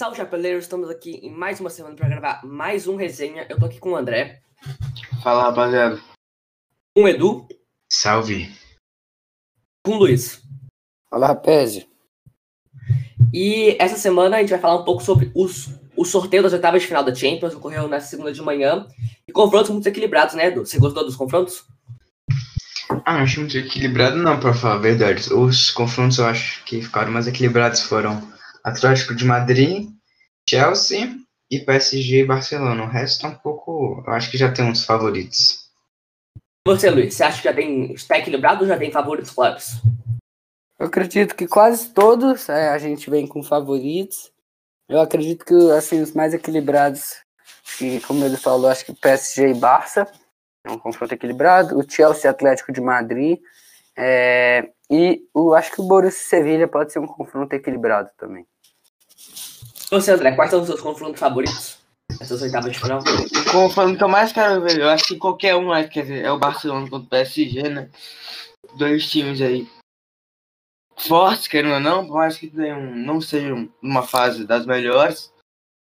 Salve, chapeleiros! Estamos aqui em mais uma semana para gravar mais um resenha. Eu tô aqui com o André. Fala, rapaziada. Com o Edu. Salve. Com o Luiz. Fala, rapaz. E essa semana a gente vai falar um pouco sobre os, o sorteio das oitavas de final da Champions, que ocorreu nessa segunda de manhã. E confrontos muito equilibrados, né, Edu? Você gostou dos confrontos? Ah, não achei muito equilibrado, não, pra falar a verdade. Os confrontos eu acho que ficaram mais equilibrados foram Atlético de Madrid, Chelsea e PSG e Barcelona. O resto tá um pouco. Eu acho que já tem uns favoritos. Você, Luiz, você acha que já tem. Está equilibrado ou já tem favoritos claros? Eu acredito que quase todos é, a gente vem com favoritos. Eu acredito que assim, os mais equilibrados, que, como ele falou, acho que PSG e Barça. É um confronto equilibrado. O Chelsea Atlético de Madrid. É, e o, acho que o Borussia Sevilha pode ser um confronto equilibrado também. Você, André, quais são os seus confrontos favoritos? Essas oitavas de final? O confronto que eu mais quero ver, eu acho que qualquer um, é, quer é o Barcelona contra o PSG, né? Dois times aí fortes, querendo ou não, por mais que tenham, não sejam numa fase das melhores.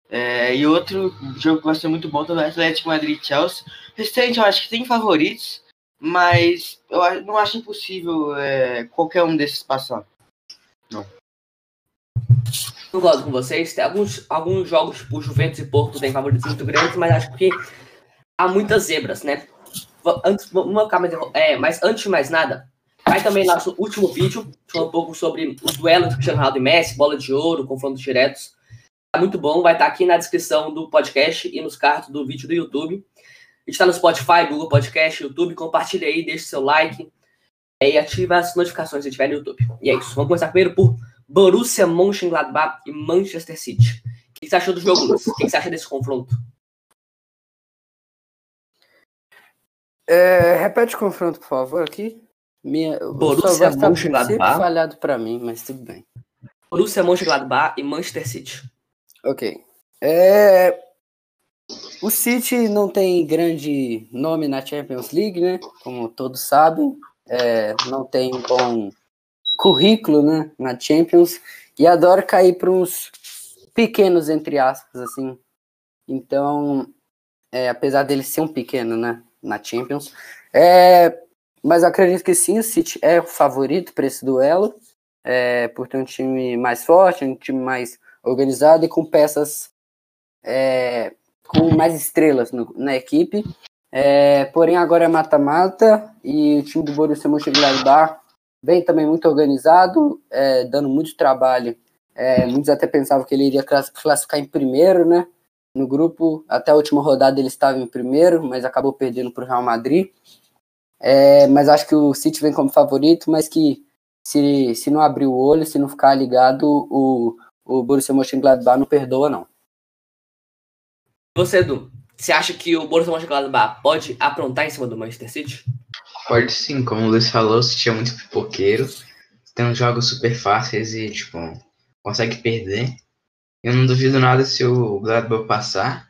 É, e outro jogo que vai ser muito bom também é Atlético Madrid Chelsea. Restante, eu acho que tem favoritos, mas eu não acho impossível é, qualquer um desses passar. Não. Concordo com vocês. Tem alguns, alguns jogos, tipo Juventus e Porto, tem favoritos muito grandes, mas acho que há muitas zebras, né? Antes, vamos ficar mais, é, mas antes de mais nada, vai também nosso último vídeo, falando um pouco sobre os duelos de Cristiano Ronaldo e Messi, bola de ouro, confrontos diretos. Tá muito bom, vai estar aqui na descrição do podcast e nos cards do vídeo do YouTube. A gente está no Spotify, Google Podcast, YouTube. Compartilha aí, deixa seu like e ativa as notificações se estiver no YouTube. E é isso. Vamos começar primeiro por Borussia Mönchengladbach e Manchester City. O que você achou do jogo, Luiz? O que você acha desse confronto? É, repete o confronto, por favor, aqui. Minha, Borussia Mönchengladbach. falhado para mim, mas tudo bem. Borussia Mönchengladbach e Manchester City. Ok. É, o City não tem grande nome na Champions League, né? Como todos sabem. É, não tem um bom currículo né, na Champions e adora cair para uns pequenos, entre aspas, assim. Então, é, apesar dele ser um pequeno né, na Champions, é, mas acredito que sim, o City é o favorito para esse duelo, é, por ter um time mais forte, um time mais organizado e com peças é, com mais estrelas no, na equipe. É, porém, agora é mata-mata e o time do Borussia Mönchengladbach vem também muito organizado, é, dando muito trabalho. É, muitos até pensavam que ele iria classificar em primeiro, né? No grupo, até a última rodada ele estava em primeiro, mas acabou perdendo para o Real Madrid. É, mas acho que o City vem como favorito, mas que se, se não abrir o olho, se não ficar ligado, o, o Borussia Mönchengladbach não perdoa, não. Você, Edu, você acha que o Borussia Mönchengladbach pode aprontar em cima do Manchester City? Pode sim, como o Luiz falou, o City é muito pipoqueiro, tem uns jogos super fáceis e, tipo, consegue perder. Eu não duvido nada se o Gladbach passar,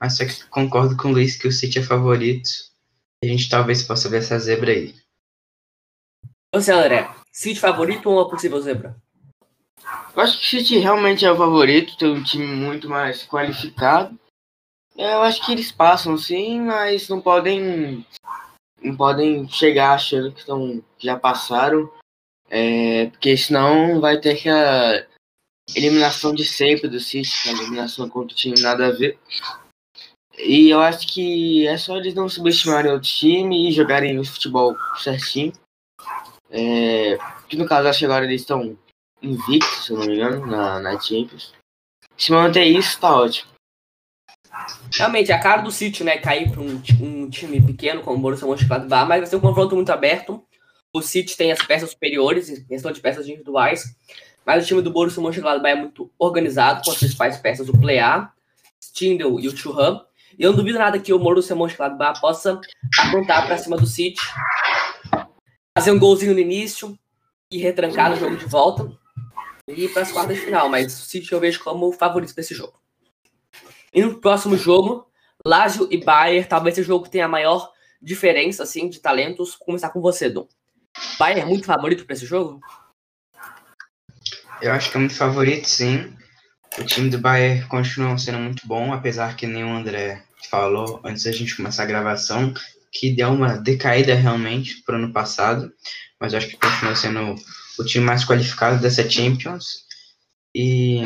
mas só que concordo com o Luiz que o City é favorito. E a gente talvez possa ver essa zebra aí. Você, André, City favorito ou uma possível zebra? Eu acho que o City realmente é o favorito, tem um time muito mais qualificado. Eu acho que eles passam sim, mas não podem não podem chegar achando que estão já passaram, é, porque senão vai ter que a eliminação de sempre do City, é a eliminação contra o time nada a ver. E eu acho que é só eles não subestimarem outro time e jogarem o futebol certinho. É, que no caso acho que agora eles estão invictos, se não me engano, na, na Champions. Se manter isso, tá ótimo. Realmente, a cara do City, né? Cair para um, um, time pequeno como o Borussia Mönchengladbach, mas vai ser um confronto muito aberto. O City tem as peças superiores, questão de peças individuais, mas o time do Borussia Mönchengladbach é muito organizado, com as principais peças, do Plea, Stindl e o Churran. E eu não duvido nada que o Borussia Mönchengladbach possa apontar para cima do City, fazer um golzinho no início e retrancar no jogo de volta e para as quartas de final. Mas o City eu vejo como favorito desse jogo. E no próximo jogo, Lazio e Bayern, talvez esse jogo tenha a maior diferença assim de talentos. Vou começar com você, Dom. Bayern é muito favorito para esse jogo? Eu acho que é muito favorito, sim. o time do Bayern continua sendo muito bom, apesar que nem o André falou antes da gente começar a gravação, que deu uma decaída realmente para o ano passado, mas eu acho que continua sendo o time mais qualificado dessa Champions. E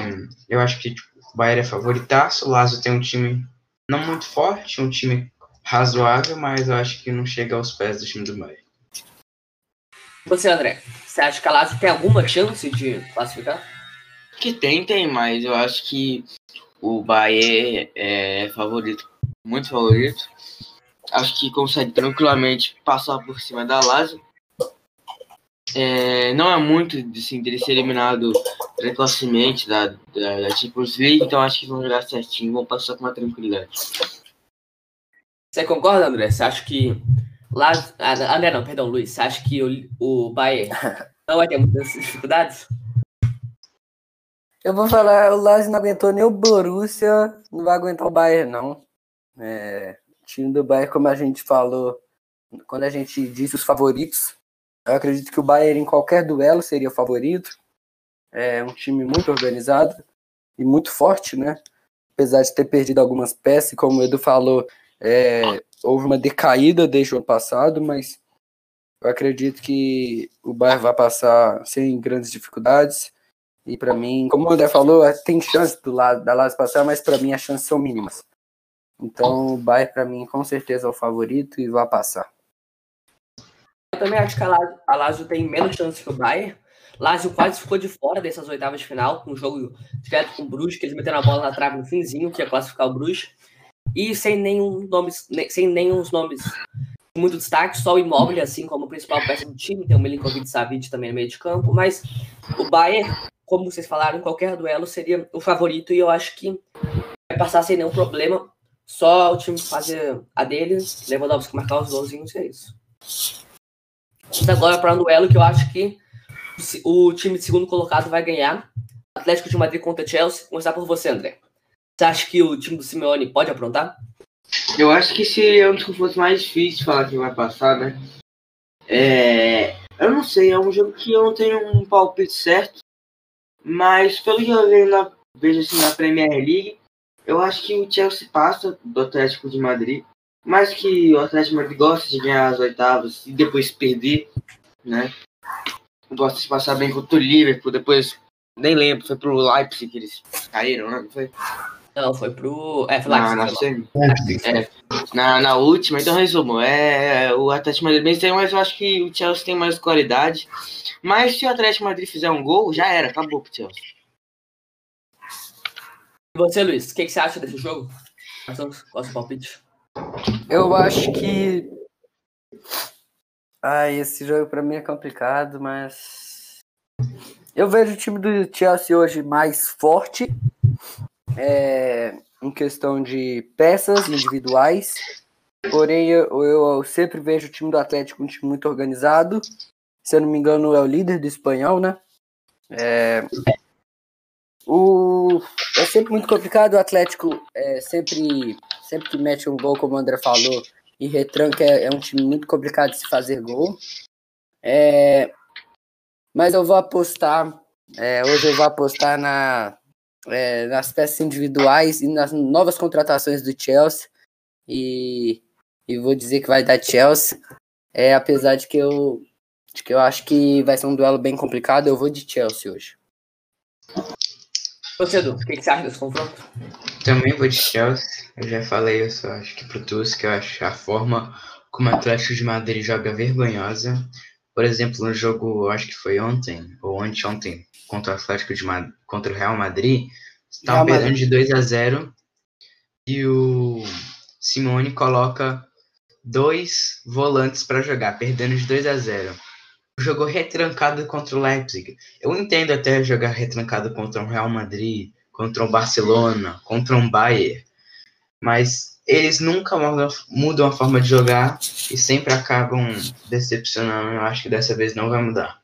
eu acho que tipo, o Bayern é favoritaço, o Lazio tem um time não muito forte, um time razoável, mas eu acho que não chega aos pés do time do Bayern. Você, André, você acha que a Lazio tem alguma chance de classificar? Que tem, tem, mas eu acho que o Bayern é favorito, muito favorito. Acho que consegue tranquilamente passar por cima da Lazio. É, não é muito assim, dele ser eliminado precocemente da, da, da Champions League, então acho que vão jogar certinho, vão passar com uma tranquilidade. Você concorda, André? Você acha que. Lá... Ah, André, não, perdão, Luiz. Você acha que o, o Bayern não vai ter muitas dificuldades? Eu vou falar, o Lazio não aguentou nem o Borussia, não vai aguentar o Bayern, não. É, o time do Bayern, como a gente falou, quando a gente disse os favoritos, eu acredito que o Bayern em qualquer duelo seria o favorito. É um time muito organizado e muito forte, né? Apesar de ter perdido algumas peças, como o Edu falou, é, houve uma decaída desde o ano passado, mas eu acredito que o Bayern vai passar sem grandes dificuldades. E para mim, como o André falou, tem chance do lado da Lazio passar, mas para mim as chances são mínimas. Então o Bayern para mim com certeza é o favorito e vai passar. Eu também acho que a Lazio, a Lazio tem menos chance que o Bayern. Lazio quase ficou de fora dessas oitavas de final, com um jogo direto com o Bruges, que eles meteram a bola na trave no finzinho, que ia classificar o Bruges. E sem nenhum nomes, sem nenhum nomes muito destaque, só o Immobile, assim como principal peça do time, tem o Milinkovic Savic também no meio de campo, mas o Bayern, como vocês falaram, em qualquer duelo seria o favorito e eu acho que vai passar sem nenhum problema, só o time fazer a dele, Lewandowski marcar os golzinhos e é isso. Vamos agora para um duelo que eu acho que o time de segundo colocado vai ganhar, Atlético de Madrid contra Chelsea, Vou começar por você, André. Você acha que o time do Simeone pode aprontar? Eu acho que seria um dos confrontos mais difíceis falar que vai passar, né? É, eu não sei, é um jogo que eu não tenho um palpite certo, mas pelo que eu vejo, na, vejo assim, na Premier League, eu acho que o Chelsea passa do Atlético de Madrid, mas que o Atlético Madrid gosta de ganhar as oitavas e depois perder, né? Gosta de passar bem contra o Liverpool, depois nem lembro, foi pro Leipzig que eles caíram, né? Não foi? Não, foi pro. É, foi na, na, é, na, na, última, então resumo. É, o Atlético Madrid bem tem, mas eu acho que o Chelsea tem mais qualidade. Mas se o Atlético Madrid fizer um gol, já era, acabou pro Chelsea. E você, Luiz, o que, que, você acha desse jogo? Qual é o seu palpite? Eu acho que. Ah, esse jogo para mim é complicado, mas. Eu vejo o time do Chelsea hoje mais forte é, em questão de peças individuais. Porém, eu, eu, sempre vejo o time do Atlético um time muito organizado. Se eu não me engano, é o líder do espanhol, né? É, o, é sempre muito complicado. O Atlético é sempre, sempre que mete um gol, como o André falou, e retranca, é, é um time muito complicado de se fazer gol. É, mas eu vou apostar. É, hoje eu vou apostar na, é, nas peças individuais e nas novas contratações do Chelsea. E, e vou dizer que vai dar Chelsea. É, apesar de que eu de que eu acho que vai ser um duelo bem complicado, eu vou de Chelsea hoje. Você, Edu, o que, que você acha desse confronto? Também vou de Chelsea. Eu já falei, só acho que pro Tusk, eu acho a forma como o Atlético de Madrid joga vergonhosa. Por exemplo, no jogo, acho que foi ontem, ou anteontem, contra o Atlético de Madrid, contra o Real Madrid, estavam perdendo de 2 a 0 e o Simone coloca dois volantes para jogar, perdendo de 2 a 0. Jogou retrancado contra o Leipzig. Eu entendo até jogar retrancado contra o Real Madrid, contra o Barcelona, contra um Bayern, mas eles nunca mudam a forma de jogar e sempre acabam decepcionando. Eu acho que dessa vez não vai mudar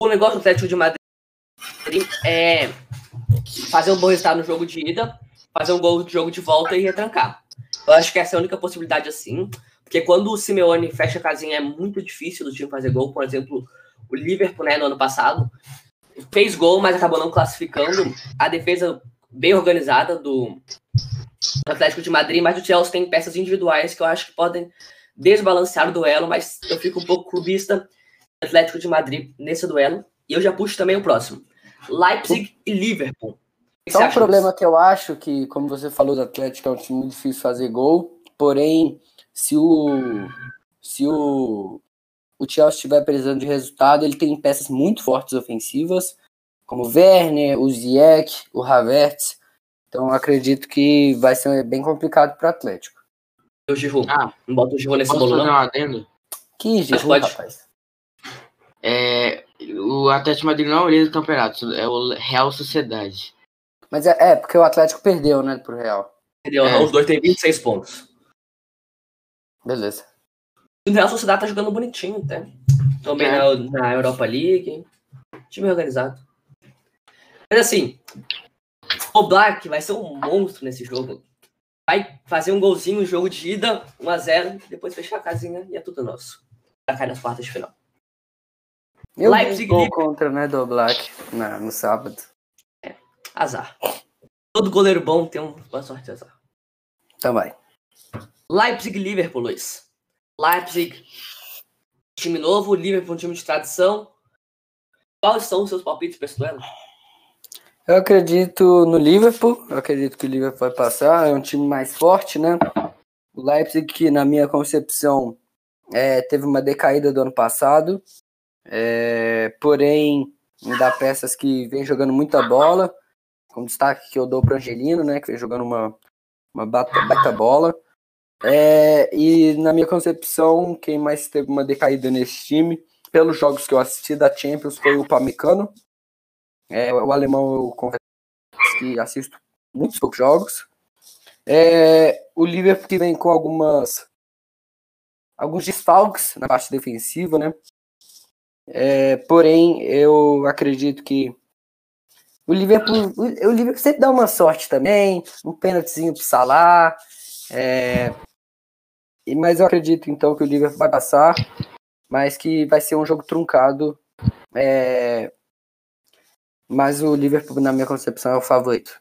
o negócio do Atlético de Madrid é fazer um bom resultado no jogo de ida, fazer um gol de jogo de volta e retrancar. Eu acho que essa é a única possibilidade assim, porque quando o Simeone fecha a casinha é muito difícil do time fazer gol. Por exemplo, o Liverpool, né, no ano passado, fez gol, mas acabou não classificando. A defesa bem organizada do Atlético de Madrid, mas o Chelsea tem peças individuais que eu acho que podem desbalancear o duelo, mas eu fico um pouco clubista Atlético de Madrid nesse duelo. E eu já puxo também o próximo. Leipzig e Liverpool. Só um problema disso? que eu acho que, como você falou do Atlético, é um time muito difícil fazer gol. Porém, se o se o, o Chelsea estiver precisando de resultado, ele tem peças muito fortes ofensivas, como o Werner, o Ziyech, o Havertz. Então acredito que vai ser bem complicado para o Atlético. O Giroud. Ah, não bota o Giroud nesse bolo, não? Um adendo? Que Giroud, rapaz? É, o Atlético Madrid não é o líder do campeonato, é o Real Sociedade. Mas é, é porque o Atlético perdeu, né, pro Real. Perdeu, é. os dois têm 26 pontos. Beleza. O Real Sociedade tá jogando bonitinho, até. Também é. na, na Europa League. Time organizado. Mas assim, o Black vai ser um monstro nesse jogo. Vai fazer um golzinho no jogo de ida, 1x0, depois fechar a casinha e é tudo nosso. Pra cair nas quartas de final. Eu Leipzig gol contra, né, do Black na, no sábado. É, azar. Todo goleiro bom tem uma sorte de azar. Também. Leipzig Liverpool, Luiz. Leipzig, time novo, Liverpool, time de tradição. Quais são os seus palpites para esse duelo? Eu acredito no Liverpool. Eu acredito que o Liverpool vai passar. É um time mais forte, né? O Leipzig, que na minha concepção é, teve uma decaída do ano passado. É, porém, dá peças que vem jogando muita bola. Com destaque que eu dou para Angelino, né? Que vem jogando uma, uma bata, bata bola. É, e na minha concepção, quem mais teve uma decaída nesse time, pelos jogos que eu assisti da Champions, foi o Pamecano. É, o alemão eu confesso que assisto muitos poucos jogos. É, o Liverpool que vem com algumas alguns desfalques na parte defensiva, né? É, porém, eu acredito que o Liverpool, o Liverpool sempre dá uma sorte também, um pênaltizinho pro Salah. É, mas eu acredito então que o Liverpool vai passar, mas que vai ser um jogo truncado. É, mas o Liverpool, na minha concepção, é o favorito.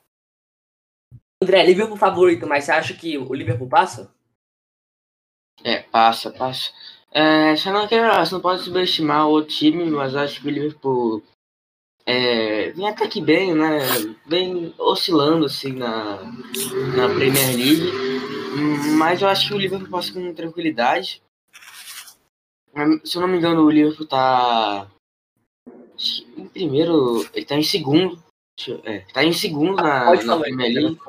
André, Liverpool favorito, mas você acha que o Liverpool passa? É, passa, passa. É, você, não quer, você não pode subestimar o time, mas acho que o Liverpool é, vem até que bem, né? Vem oscilando assim na, na Premier League. Mas eu acho que o Liverpool passa com tranquilidade. Se eu não me engano, o Liverpool tá. Em primeiro. Ele tá em segundo. É, tá em segundo na, Pode na Premier League.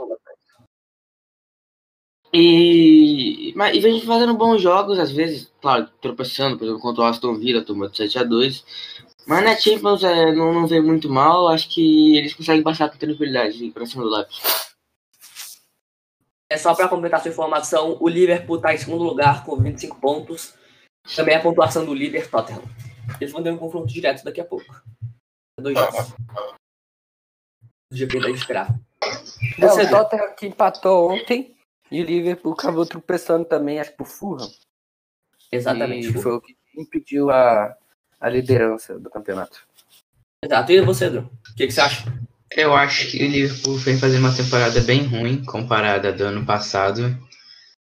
E, mas, e vem fazendo bons jogos, às vezes, claro, tropeçando, por exemplo, contra o Aston Villa, tomando 7x2. Mas na Champions é, não, não vem muito mal, acho que eles conseguem passar com tranquilidade pra cima do Leipzig. É só para completar sua informação, o Liverpool está em segundo lugar com 25 pontos. Também a pontuação do líder Tottenham. Eles vão ter um confronto direto daqui a pouco. Dois jogos. O GP da esperar. É, o Tottenham que empatou ontem e o Liverpool acabou tropeçando também, acho que por Fulham. Exatamente. E foi o que impediu a, a liderança do campeonato. Exato. E você, Edu? O que, que você acha? Eu acho que o Liverpool vem fazer uma temporada bem ruim comparada do ano passado.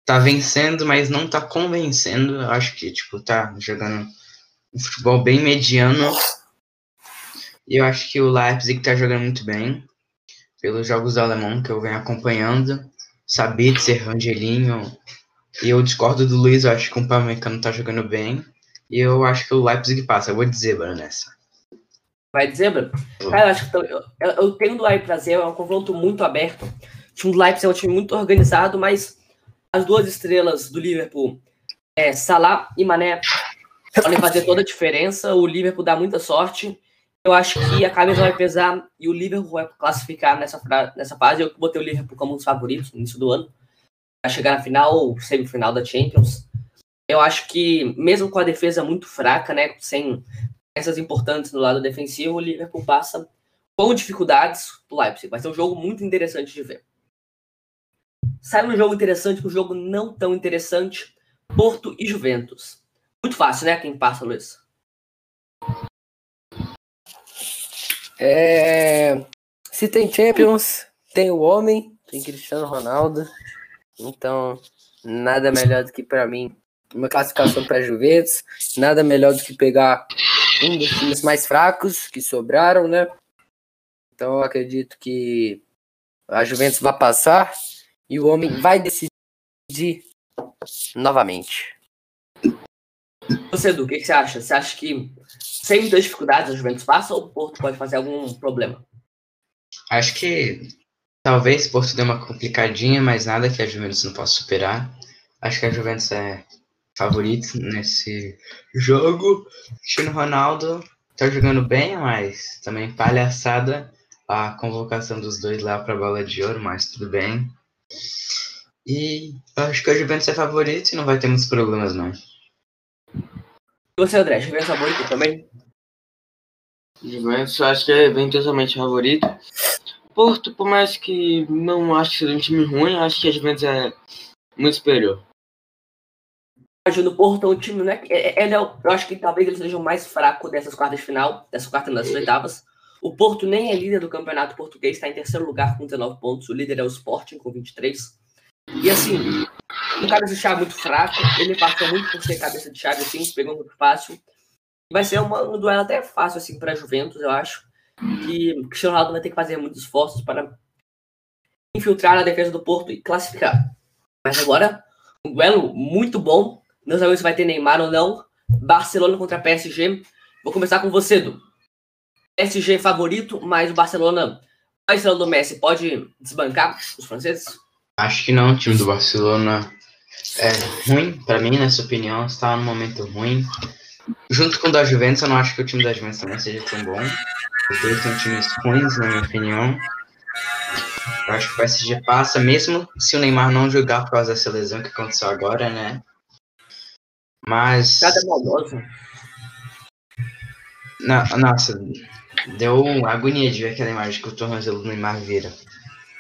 Tá vencendo, mas não tá convencendo. Eu acho que, tipo, tá jogando um futebol bem mediano. E eu acho que o Leipzig tá jogando muito bem. Pelos jogos do alemão que eu venho acompanhando. Sabitzer, Angelinho. E eu discordo do Luiz, eu acho que o Pamecano tá jogando bem. E eu acho que o Leipzig passa. Eu vou dizer, Vanessa. Vai dizer, Bruno? Cara, eu acho que eu, eu, tenho do Leipzig prazer, é um confronto muito aberto. O time do Leipzig é um time muito organizado, mas as duas estrelas do Liverpool, é, Salah e Mané, podem fazer toda a diferença. O Liverpool dá muita sorte. Eu acho que a camisa vai pesar e o Liverpool vai classificar nessa, nessa fase. Eu botei o Liverpool como um dos favoritos no início do ano. Vai chegar na final ou semifinal da Champions. Eu acho que, mesmo com a defesa muito fraca, né, sem peças importantes no lado defensivo, o Liverpool passa com dificuldades do Leipzig. Vai ser um jogo muito interessante de ver. Sai um jogo interessante para um jogo não tão interessante, Porto e Juventus. Muito fácil, né? Quem passa, Luiz? É... Se tem Champions, tem o homem, tem Cristiano Ronaldo. Então, nada melhor do que para mim uma classificação para Juventus. Nada melhor do que pegar um dos times mais fracos que sobraram, né? Então eu acredito que a Juventus vai passar e o homem vai decidir novamente. Você, Edu, o que, que, você acha? Você acha que sem muitas dificuldades a Juventus passa ou o Porto pode fazer algum problema? Acho que talvez o Porto dê uma complicadinha, mas nada que a Juventus não possa superar. Acho que a Juventus é favorito nesse jogo. Cristiano Ronaldo tá jogando bem, mas também palhaçada a convocação dos dois lá para a bola de ouro, mas tudo bem. E acho que a Juventus é favorito e não vai ter muitos problemas, não. E você, André, Juventus é favorito também? Juventus acho que é ventuosamente favorito. Porto, por mais que não acho que seja um time ruim, acho que a Juventus é muito superior no Porto é um time, né? Ele é, eu acho que talvez ele seja o mais fraco dessas quartas de final, dessas quartas das oitavas. O Porto nem é líder do campeonato português, está em terceiro lugar com 19 pontos. O líder é o Sporting com 23. E assim, um cara de chave muito fraco, ele passou muito por ser cabeça de chave, assim, pegou muito fácil. Vai ser uma, um duelo até fácil, assim, para Juventus, eu acho. Que o Cristiano Ronaldo vai ter que fazer muitos esforços para infiltrar na defesa do Porto e classificar. Mas agora, um duelo muito bom não sabemos se vai ter Neymar ou não. Barcelona contra PSG. Vou começar com você, Du. PSG favorito, mas o Barcelona, a estrela do Messi, pode desbancar os franceses? Acho que não. O time do Barcelona é ruim, para mim, nessa opinião. Está num momento ruim. Junto com o da Juventus, eu não acho que o time da Juventus também seja tão bom. Os dois são times ruins, na minha opinião. Eu acho que o PSG passa, mesmo se o Neymar não jogar por causa dessa lesão que aconteceu agora, né? Mas. Cada maldoso. nossa, deu agonia de ver aquela imagem que o tornozelo do Neymar vira.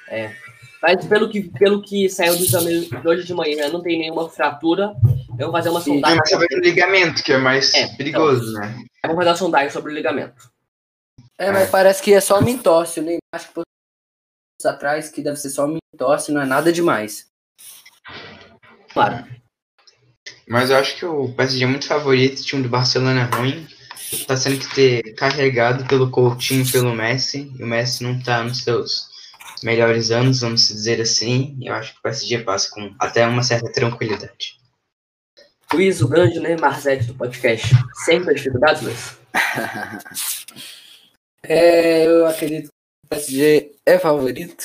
É. Mas pelo que, pelo que saiu do exame de hoje de manhã, não tem nenhuma fratura. Eu vou fazer uma sondagem. Mas sobre o ligamento, que é mais é, perigoso, então, né? Eu vou fazer uma sondagem sobre o ligamento. É, mas parece que é só uma entorse. Nem acho que atrás que deve ser só uma entorse, não é nada demais. Claro. Mas eu acho que o PSG é muito favorito, o time do Barcelona é ruim. Tá sendo que ter carregado pelo Coutinho e pelo Messi. E o Messi não tá nos seus melhores anos, vamos dizer assim. E eu acho que o PSG passa com até uma certa tranquilidade. Luiz, o grande Neymar Zete do podcast. Sempre as dificuldades, Luiz? é, eu acredito que o PSG é favorito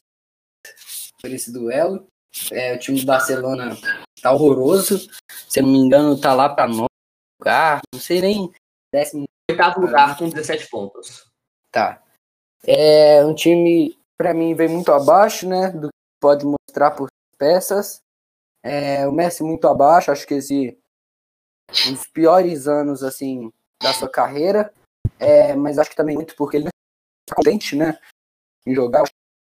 por esse duelo. É, o time do Barcelona tá horroroso. Se eu não me engano, tá lá para nono lugar. Não sei nem. Décimo. Oitavo lugar com 17 pontos. Tá. É um time, para mim, vem muito abaixo, né? Do que pode mostrar por peças. É, o Messi muito abaixo, acho que esse um dos piores anos assim da sua carreira. É, mas acho que também muito porque ele está contente, né? Em jogar.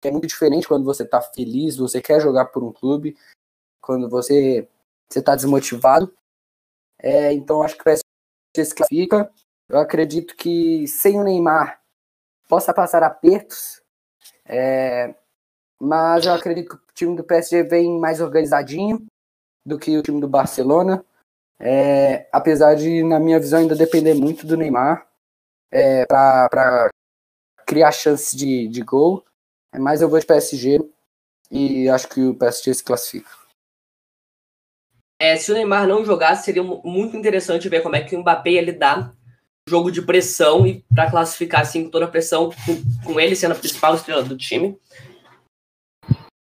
É muito diferente quando você tá feliz, você quer jogar por um clube quando você está desmotivado. É, então acho que o PSG se classifica. Eu acredito que sem o Neymar possa passar apertos, é, mas eu acredito que o time do PSG vem mais organizadinho do que o time do Barcelona. É, apesar de, na minha visão, ainda depender muito do Neymar é, para criar chances de, de gol. Mas eu vou de PSG e acho que o PSG se classifica. É, se o Neymar não jogasse, seria muito interessante ver como é que o Mbappé ia lidar jogo de pressão e para classificar assim toda a pressão com, com, ele sendo a principal estrela do time.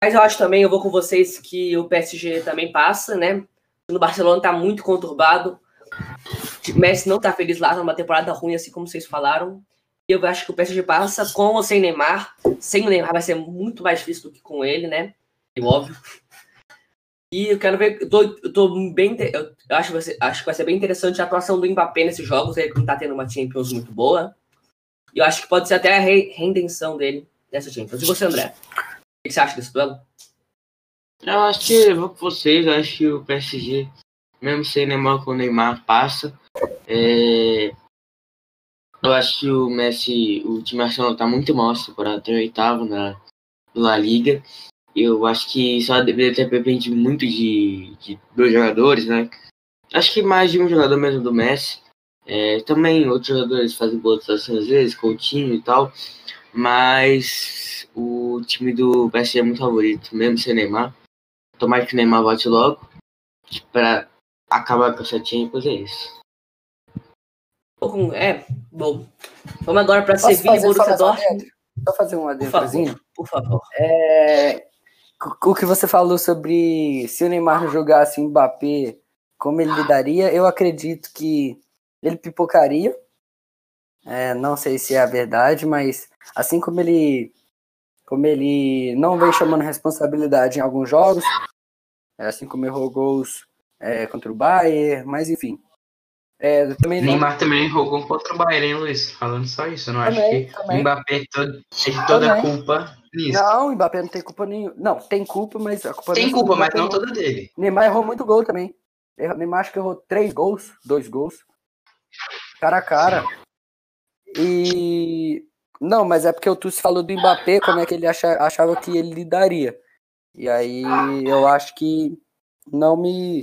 Mas eu acho também, eu vou com vocês que o PSG também passa, né? No Barcelona tá muito conturbado. O Messi não tá feliz lá, numa temporada ruim, assim como vocês falaram. E eu acho que o PSG passa com ou sem Neymar. Sem o Neymar vai ser muito mais difícil do que com ele, né? É óbvio. E eu quero ver, eu tô, eu tô bem, eu acho, ser, acho que vai ser bem interessante a atuação do Mbappé nesses jogos, ele não tá tendo uma Champions muito boa. E eu acho que pode ser até a re, reinvenção dele nessa Champions. E você, André? O que você acha desse duelo? Eu acho que, vou com vocês, eu acho que o PSG, mesmo sem Neymar com o Neymar, passa. É... Eu acho que o Messi, o time Arsenal tá muito mal essa temporada, tem oitavo na La Liga. Eu acho que só deveria ter dependido muito de, de dois jogadores, né? Acho que mais de um jogador mesmo do Messi. É, também outros jogadores fazem boas atuações às vezes, Coutinho e tal. Mas o time do PSG é muito favorito, mesmo sem Neymar. Tomara que o Neymar volte logo. Pra acabar com essa Champions, é isso. É, bom. Vamos agora para Posso Sevilha e Borussia só Dortmund. Só fazer um Por favor, adentrozinho. por favor. É, o que você falou sobre se o Neymar jogasse o Mbappé, como ele lidaria, eu acredito que ele pipocaria. É, não sei se é a verdade, mas assim como ele como ele não vem chamando responsabilidade em alguns jogos, é, assim como errou gols é, contra o Bayern, mas enfim. É, também não- Neymar também jogou contra o Bayern, hein, Luiz? Falando só isso, eu não Também, acho que também. o Mbappé todo- de toda a culpa nisso. Não, o Mbappé não tem culpa nenhuma. Não, tem culpa, mas a culpa Tem é culpa, mas não toda dele. Neymar errou muito gol também. Neymar acho que errou três gols, dois gols. Cara a cara. E. Não, mas é porque o Tucci falou do Mbappé, como é que ele acha- achava que ele lidaria. E aí eu acho que não me.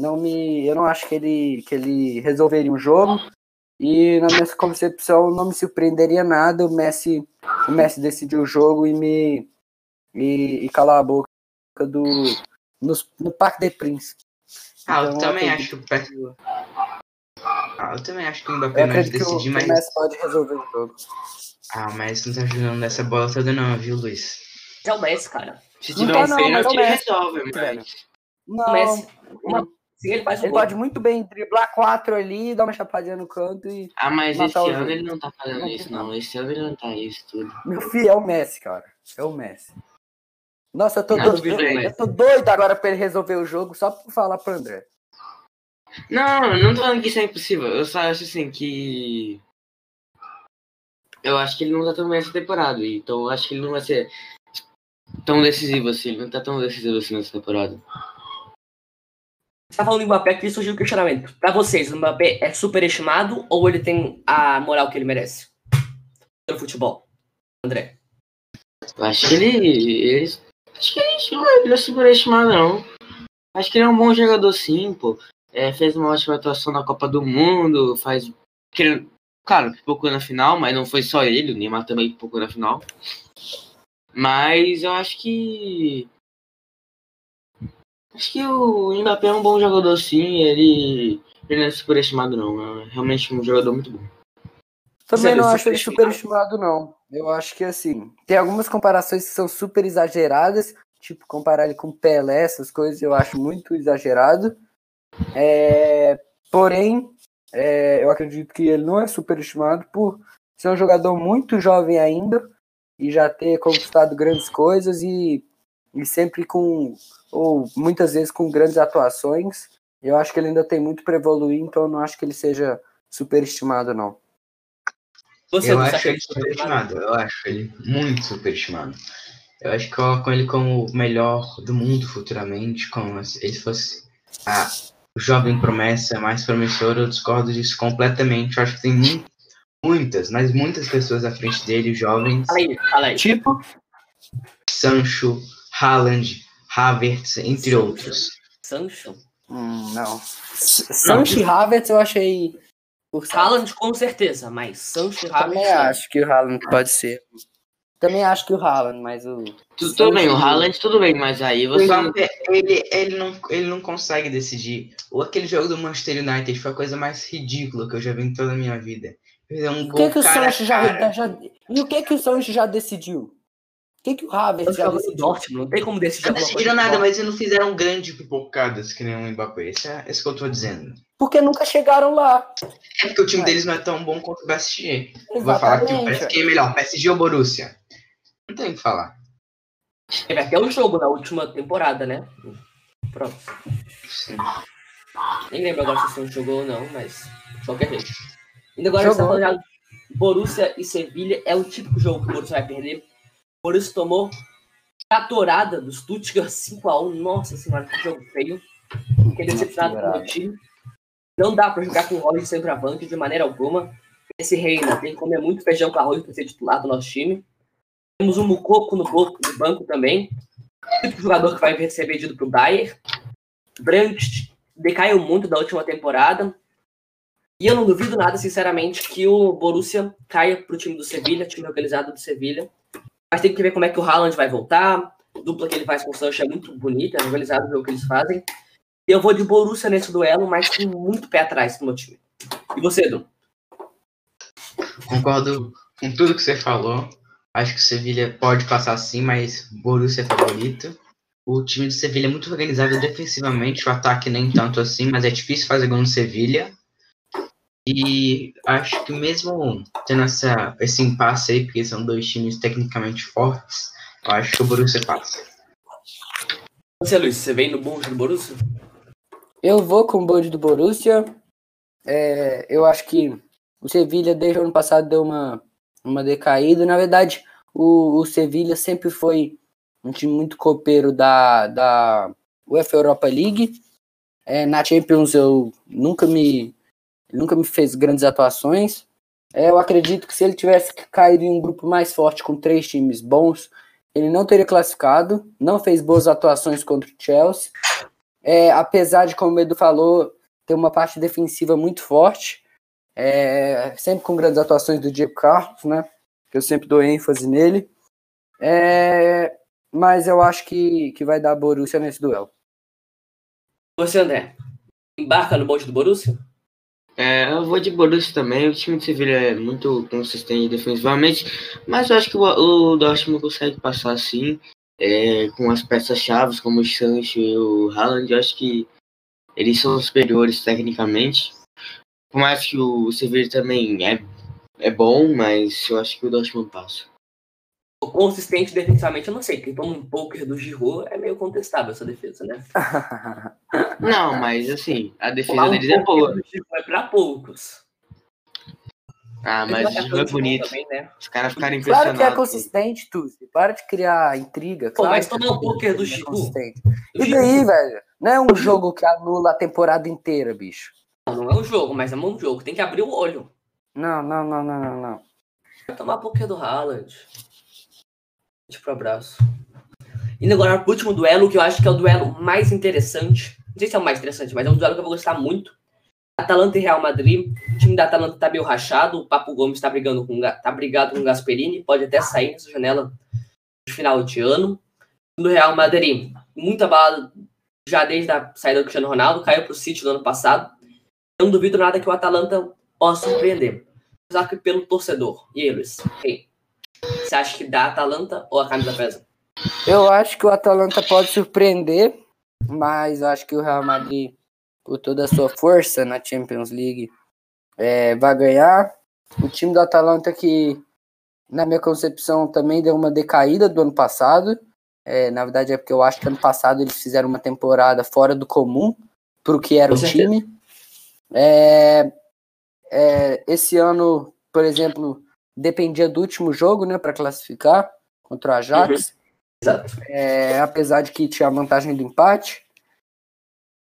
Não me. Eu não acho que ele, que ele resolveria um jogo. E na minha concepção não me surpreenderia nada o Messi, o Messi decidir o jogo e me. E, e calar a boca do. No, no Parque des Princes. Ah, eu Então, também acredito acho que o Ah, eu também acho que o Eu Mbappé não vai acredito que o, decidir, que o mas. Messi pode resolver o jogo. Ah, mas não tá jogando nessa bola toda não, viu, Luiz? É o Messi, cara. Se Não tiver tá um não, pênalti, mas é Messi, resolve, mas... Não, O Messi, uma, sim, ele faz ele gol. pode muito bem driblar quatro ali, dar uma chapadinha no canto e. Ah, mas esse ano jogo. ele não tá fazendo Não, isso, não. Esse ano ele não tá isso tudo. Meu filho, é o Messi, cara. É o Messi. Nossa, eu tô, Não, doido, eu, eu tô doido agora pra ele resolver o jogo só pra falar pro André. Não, não tô falando que isso é impossível. Eu só acho assim que. Eu acho que ele não tá tão bem essa temporada. Então eu acho que ele não vai ser tão decisivo assim. Ele não tá tão decisivo assim nessa temporada. Você tá falando do Mbappé, aqui surgiu o questionamento. Pra vocês, o Mbappé é superestimado ou ele tem a moral que ele merece? No futebol. André. Acho que ele. ele acho que ele não é, é superestimado, não. Acho que ele é um bom jogador sim, pô. É, fez uma ótima atuação na Copa do Mundo, faz. Claro, pipocou na final, mas não foi só ele, o Neymar também pipocou na final. Mas eu acho que. Acho que o Mbappé é um bom jogador sim, ele. Ele não é superestimado não, é realmente um jogador muito bom. Também Você não é acho ele superestimado, não. Eu acho que assim, tem algumas comparações que são super exageradas, tipo comparar ele com Pelé, essas coisas eu acho muito exagerado. É, porém, é, eu acredito que ele não é superestimado por ser um jogador muito jovem ainda e já ter conquistado grandes coisas e, e sempre com, ou muitas vezes com grandes atuações. Eu acho que ele ainda tem muito para evoluir, então eu não acho que ele seja superestimado, não. Você eu não acho acha ele superestimado, eu acho ele muito superestimado. Eu acho que colocam ele como o melhor do mundo futuramente, como se ele fosse a jovem promessa mais promissora. Eu discordo disso completamente. Eu acho que tem mu- muitas, mas muitas pessoas à frente dele, jovens. Fala aí, fala aí. Tipo, Sancho, Haaland, Havertz, entre outros. Sancho. Hum, não. Sancho e Havertz eu achei. Por Haaland com certeza, mas Sancho e Também Havertz. acho que o Haaland pode ser. Também acho que o Haaland, mas o. Tudo, tudo bem, o Haaland tudo bem, mas aí você. Mbappé, ele, ele, não, ele não consegue decidir. Ou aquele jogo do Manchester United foi a coisa mais ridícula que eu já vi em toda a minha vida. É um O que, que o Sancho já, já. E o que, que o Sancho já decidiu? O que, que o Havertz já no decidiu? Dortmund, não tem como decidir Não decidiram nada, mas eles não fizeram grande pipocadas que nem o Mbappé. Isso é isso que eu tô dizendo. Porque nunca chegaram lá. É porque o time Ué. deles não é tão bom quanto o PSG. Vai falar que o Exatamente. PSG é melhor, PSG ou Borussia? Não tem o que falar. Teve até um jogo na última temporada, né? Pronto. Sim. Nem lembro agora se o jogou ou não, mas de qualquer jeito. E agora tá Jogou. falando já Borussia e Sevilha. É o típico jogo que o Borussia vai perder. O Borussia tomou catorada do Stuttgart 5x1. Nossa senhora, que jogo feio. Fiquei decepcionado com o meu time. Não dá pra jogar com o Rollins centroavante de maneira alguma. esse reina tem que comer muito feijão com arroz para ser titular do nosso time. Temos um Mucoco no banco, também. O tipo de jogador que vai ser vendido para o Bayern. Brandt decaiu muito da última temporada. E eu não duvido nada, sinceramente, que o Borussia caia para o time do Sevilha, time organizado do Sevilha. Mas tem que ver como é que o Haaland vai voltar. A dupla que ele faz com o Sancho é muito bonita, é organizado o que eles fazem. E eu vou de Borussia nesse duelo, mas com muito pé atrás pro meu time. E você, Edu? Concordo com tudo que você falou. Acho que o Sevilha pode passar sim, mas Borussia é favorito. O time do Sevilha é muito organizado defensivamente, o ataque nem tanto assim, mas é difícil fazer gol no Sevilha. E acho que mesmo tendo essa, esse impasse aí, porque são dois times tecnicamente fortes, eu acho que o Borussia passa. Você, Luiz, você vem no bonde do Borussia? Eu vou com o bonde do Borussia. É, eu acho que o Sevilha, desde o ano passado, deu uma, uma decaída. Na verdade, o, o Sevilha sempre foi um time muito copeiro da, da UEFA Europa League. É, na Champions eu nunca me nunca me fez grandes atuações. É, eu acredito que se ele tivesse caído em um grupo mais forte com três times bons, ele não teria classificado. Não fez boas atuações contra o Chelsea. É, apesar de, como o Edu falou, ter uma parte defensiva muito forte. É, sempre com grandes atuações do Diego Carlos, né? Que eu sempre dou ênfase nele. É, mas eu acho que, que vai dar Borussia nesse duelo. Você, André, embarca no bonde do Borussia? É, eu vou de Borussia também. O time de Sevilha é muito consistente defensivamente, mas eu acho que o, o Dortmund consegue passar sim, é, com as peças-chave como o Sancho e o Haaland. Eu acho que eles são superiores tecnicamente. Por mais que o Sevilha também é, é bom, mas eu acho que o Dortmund passa consistente defensivamente, eu não sei. Quem toma um poker do Giroud é meio contestável essa defesa, né? não, mas assim, a defesa um deles é boa. É pra poucos. Ah, mas, o Giroud é bonito. Também, né? Os caras ficaram impressionados. Claro que é consistente, Tuzi. Para de criar intriga. Pô, claro mas tomar um poker do Giroud. É e daí, velho? Não é um jogo que anula a temporada inteira, bicho. Não, não é um jogo, mas é um jogo. Tem que abrir o olho. Não, não, não, não, não, não. Vai tomar poker do Haaland pro abraço. Indo agora pro último duelo, que eu acho que é o duelo mais interessante. Não sei se é o mais interessante, mas é um duelo que eu vou gostar muito. Atalanta e Real Madrid. O time da Atalanta tá meio rachado. O Papo Gomes tá brigando com tá brigado com o Gasperini. Pode até sair nessa janela de final de ano. Do Real Madrid, muita bala já desde a saída do Cristiano Ronaldo. Caiu pro City no ano passado. Não duvido nada que o Atalanta possa surpreender. Apesar que pelo torcedor. E eles? Hey. Você acha que dá a Atalanta ou a camisa pesa? Eu acho que o Atalanta pode surpreender, mas acho que o Real Madrid, por toda a sua força na Champions League, é, vai ganhar. O time do Atalanta que, na minha concepção, também deu uma decaída do ano passado. É, na verdade é porque eu acho que ano passado eles fizeram uma temporada fora do comum para o que era Com o certeza. time. É, é, esse ano, por exemplo, dependia do último jogo, né, para classificar contra o Ajax. Uhum. Exato. É, apesar de que tinha a vantagem do empate.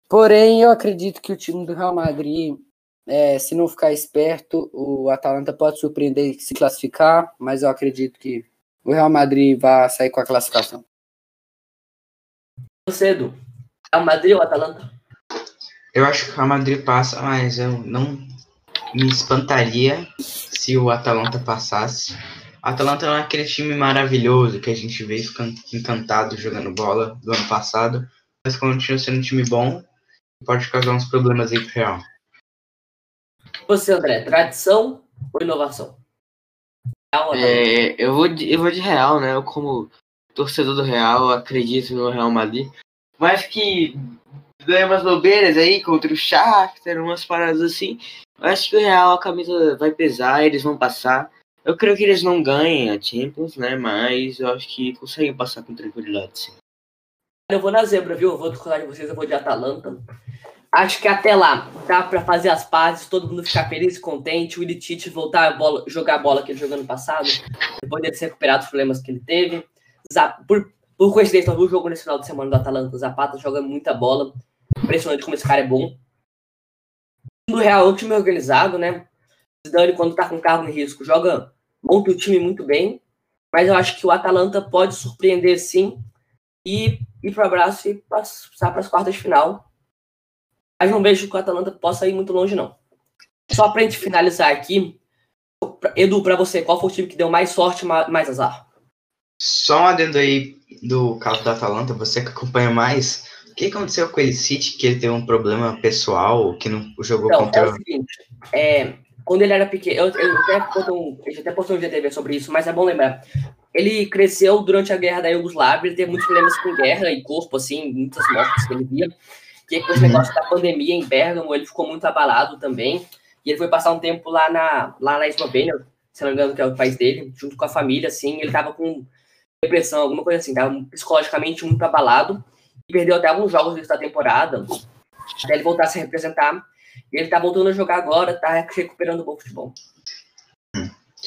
Porém, eu acredito que o time do Real Madrid, é, se não ficar esperto, o Atalanta pode surpreender e se classificar, mas eu acredito que o Real Madrid vai sair com a classificação. Cedo. Real Madrid ou Atalanta? Eu acho que o Real Madrid passa, mas eu não me espantaria se o Atalanta passasse. O Atalanta não é aquele time maravilhoso que a gente vê ficando encantado jogando bola do ano passado, mas continua sendo um time bom e pode causar uns problemas aí pro Real. Você, André, tradição ou inovação? Real, é, eu, vou de, eu vou de Real, né? Eu, como torcedor do Real, acredito no Real Madrid. Mas que ganha umas bobeiras aí contra o Shakhtar, umas paradas assim. Eu acho que o Real a camisa vai pesar, eles vão passar. Eu creio que eles não ganhem a Champions, né? Mas eu acho que conseguem passar com tranquilidade, sim. Eu vou na zebra, viu? Eu vou discordar de vocês, eu vou de Atalanta. Acho que até lá dá para fazer as pazes, todo mundo ficar feliz e contente, o Ilitite voltar a bola, jogar a bola que ele jogou no passado, depois de se recuperado os problemas que ele teve. Por, por coincidência, eu vi o jogo nesse final de semana do Atalanta, o Zapata jogando muita bola. Impressionante como esse cara é bom do Real é um time organizado, né? Zidane, quando tá com carro em risco, joga, monta o time muito bem, mas eu acho que o Atalanta pode surpreender sim e ir para o abraço e passar para as quartas de final. Mas não vejo que o Atalanta possa ir muito longe, não. Só para a gente finalizar aqui, Edu, para você, qual foi o time que deu mais sorte, mais azar? Só um adendo aí do caso do Atalanta, você que acompanha mais, que aconteceu com ele City, que ele teve um problema pessoal, que não jogou então, contra... É o seguinte, é, quando ele era pequeno, eu, eu até postou, eu até postou um GTV sobre isso, mas é bom lembrar. Ele cresceu durante a guerra da Iugoslávia, ele teve muitos problemas com guerra e corpo, assim, muitas mortes que ele via. Que com esse uhum. negócio da pandemia em Bergamo, ele ficou muito abalado também. E ele foi passar um tempo lá na, lá na Eslovênia, se não me engano, que é o país dele, junto com a família, assim. Ele tava com depressão, alguma coisa assim, tava psicologicamente muito abalado. Perdeu até alguns jogos da temporada, até ele voltar a se representar. E ele tá voltando a jogar agora, tá recuperando o bom futebol.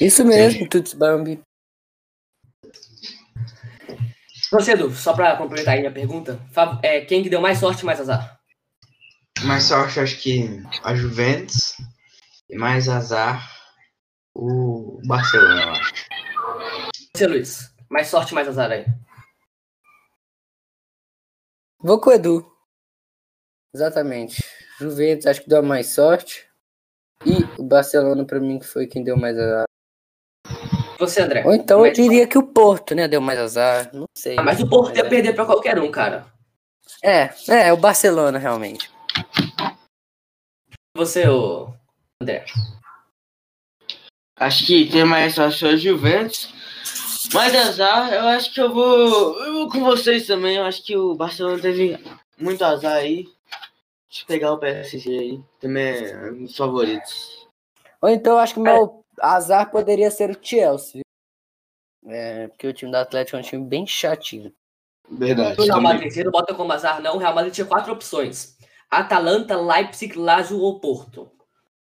Isso mesmo, Tuts Bambi. Você, Edu, só para complementar aí minha pergunta, é, quem que deu mais sorte mais azar? Mais sorte, acho que a Juventus. E mais azar, o Barcelona, eu acho. Você, Luiz, mais sorte mais azar aí? Vou com o Edu. Exatamente. Juventus acho que deu mais sorte. E o Barcelona, para mim, que foi quem deu mais azar. Você, André. Ou então eu diria que o Porto, né, deu mais azar. Não sei. Ah, mas o Porto ia perder para qualquer um, cara. É, é, o Barcelona, realmente. Você, o André. Acho que tem mais sorte o Juventus. Mas azar, eu acho que eu vou, eu vou com vocês também. Eu acho que o Barcelona teve muito azar aí. Deixa eu pegar o PSG aí. Também é um dos favoritos. Ou então eu acho que o meu azar poderia ser o Chelsea. É, porque o time do Atlético é um time bem chatinho. Verdade. O Real Madrid, você não bota como azar, não. O Real Madrid tinha quatro opções: Atalanta, Leipzig, Lazio ou Porto.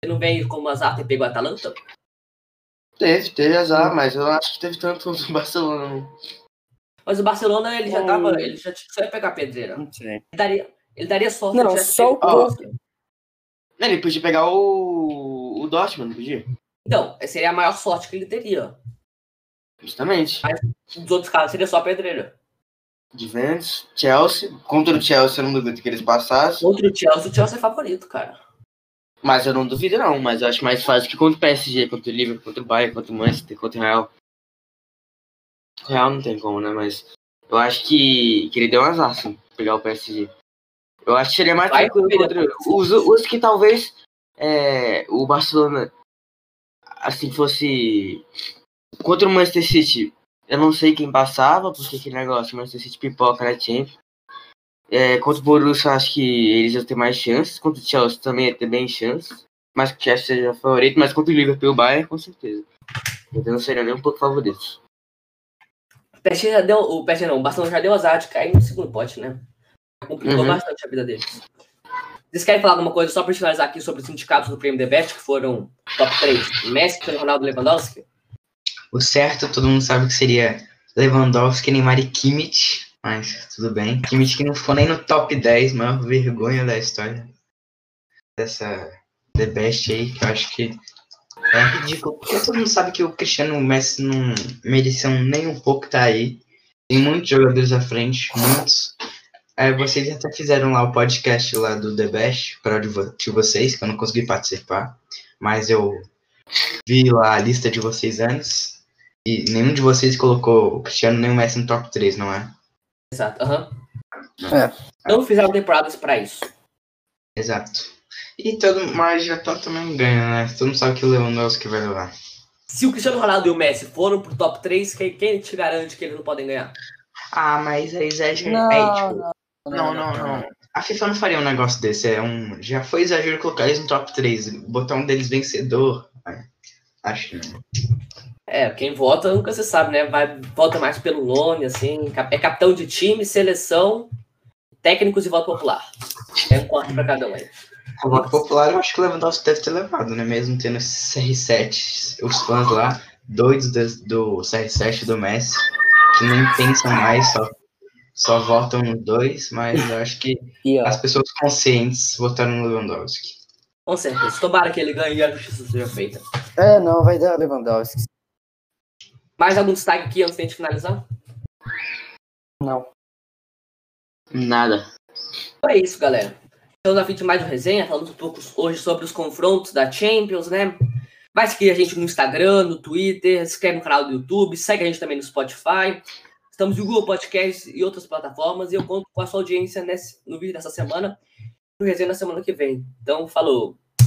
Você não vem como azar ter pego o Atalanta? Teve, teve azar, mas eu acho que teve tanto no Barcelona. Não. Mas o Barcelona, ele já tava. Ele já só ia pegar a pedreira. Não sei. Ele daria, ele daria sorte. Não, só o Porto. Ele podia pegar o, o Dortmund, não podia? Então, seria a maior sorte que ele teria. Justamente. Mas nos outros casos seria só pedreira. Juventus, Chelsea. Contra o Chelsea, eu não duvido que eles passassem. Contra o Chelsea, o Chelsea é favorito, cara. Mas eu não duvido, não. Mas eu acho mais fácil que contra o PSG, contra o Liverpool, contra o Bayern, contra o Manchester, contra o Real. O Real não tem como, né? Mas eu acho que, que ele deu um azar, sim, pegar o PSG. Eu acho que seria mais Vai tranquilo contra os, os que talvez é, o Barcelona assim fosse contra o Manchester City. Eu não sei quem passava, porque aquele negócio, o Manchester City pipoca na Champions. É, contra o Borussia, acho que eles iam ter mais chances. Contra o Chelsea também ia ter bem chances. Mas que o Chelsea seja favorito. Mas contra o Liverpool e o Bayern, com certeza. Então não seria nem um pouco favorito. O PSG já deu. O PSG não, o Barcelona já deu azar de cair no segundo pote, né? Complicou Uhum. bastante a vida deles. Vocês querem falar alguma coisa só para finalizar aqui sobre os sindicatos do Prêmio The Best, que foram top 3? Messi, Cristiano Ronaldo e Lewandowski? O certo, todo mundo sabe que seria Lewandowski, Neymar e Kimmich, mas tudo bem. Kimmich que não ficou nem no top 10, maior vergonha da história dessa The Best aí, que eu acho que é ridículo, porque todo mundo sabe que o Cristiano Messi não mereciam nem um pouco estar aí. Tem muitos jogadores à frente, muitos. É, vocês até fizeram lá o podcast lá do The Best, para de vocês, que eu não consegui participar, mas eu vi lá a lista de vocês antes, e nenhum de vocês colocou o Cristiano nem o Messi no top 3, não é? Exato, aham. É. Não fizeram temporadas para isso. Exato. E todo, mas já tá também ganha, né? Todo mundo sabe que o Lewandowski vai levar. Se o Cristiano Ronaldo e o Messi foram pro top 3, quem, quem te garante que eles não podem ganhar? Ah, mas é exagero. Não, é, tipo, não, não, não, não. A FIFA não faria um negócio desse. É um, já foi exagero colocar eles no top 3. Botar um deles vencedor. é, Acho que não. É, quem vota nunca se sabe, né? Vai, vota mais pelo nome, assim. É capitão de time, seleção, técnicos e voto popular. É um quarto pra cada um aí. O voto popular eu acho que o Lewandowski deve ter levado, né? Mesmo tendo esse CR7. Os fãs lá, doidos do, do CR7 do Messi, que nem pensam mais, só, só votam nos dois, mas eu acho que E, as pessoas conscientes votaram no Lewandowski. Com certeza. Tomara que ele ganhe e a justiça seja feita. É, não, vai dar Lewandowski. Mais algum destaque aqui antes de a gente finalizar? Não. Nada. Então é isso, galera. Estamos na fim de mais uma resenha, falamos um pouco hoje sobre os confrontos da Champions, né? Vai seguir a gente no Instagram, no Twitter, se inscreve no canal do YouTube, segue a gente também no Spotify. Estamos no Google Podcast e outras plataformas. E eu conto com a sua audiência nesse, no vídeo dessa semana, no resenha na semana que vem. Então, falou!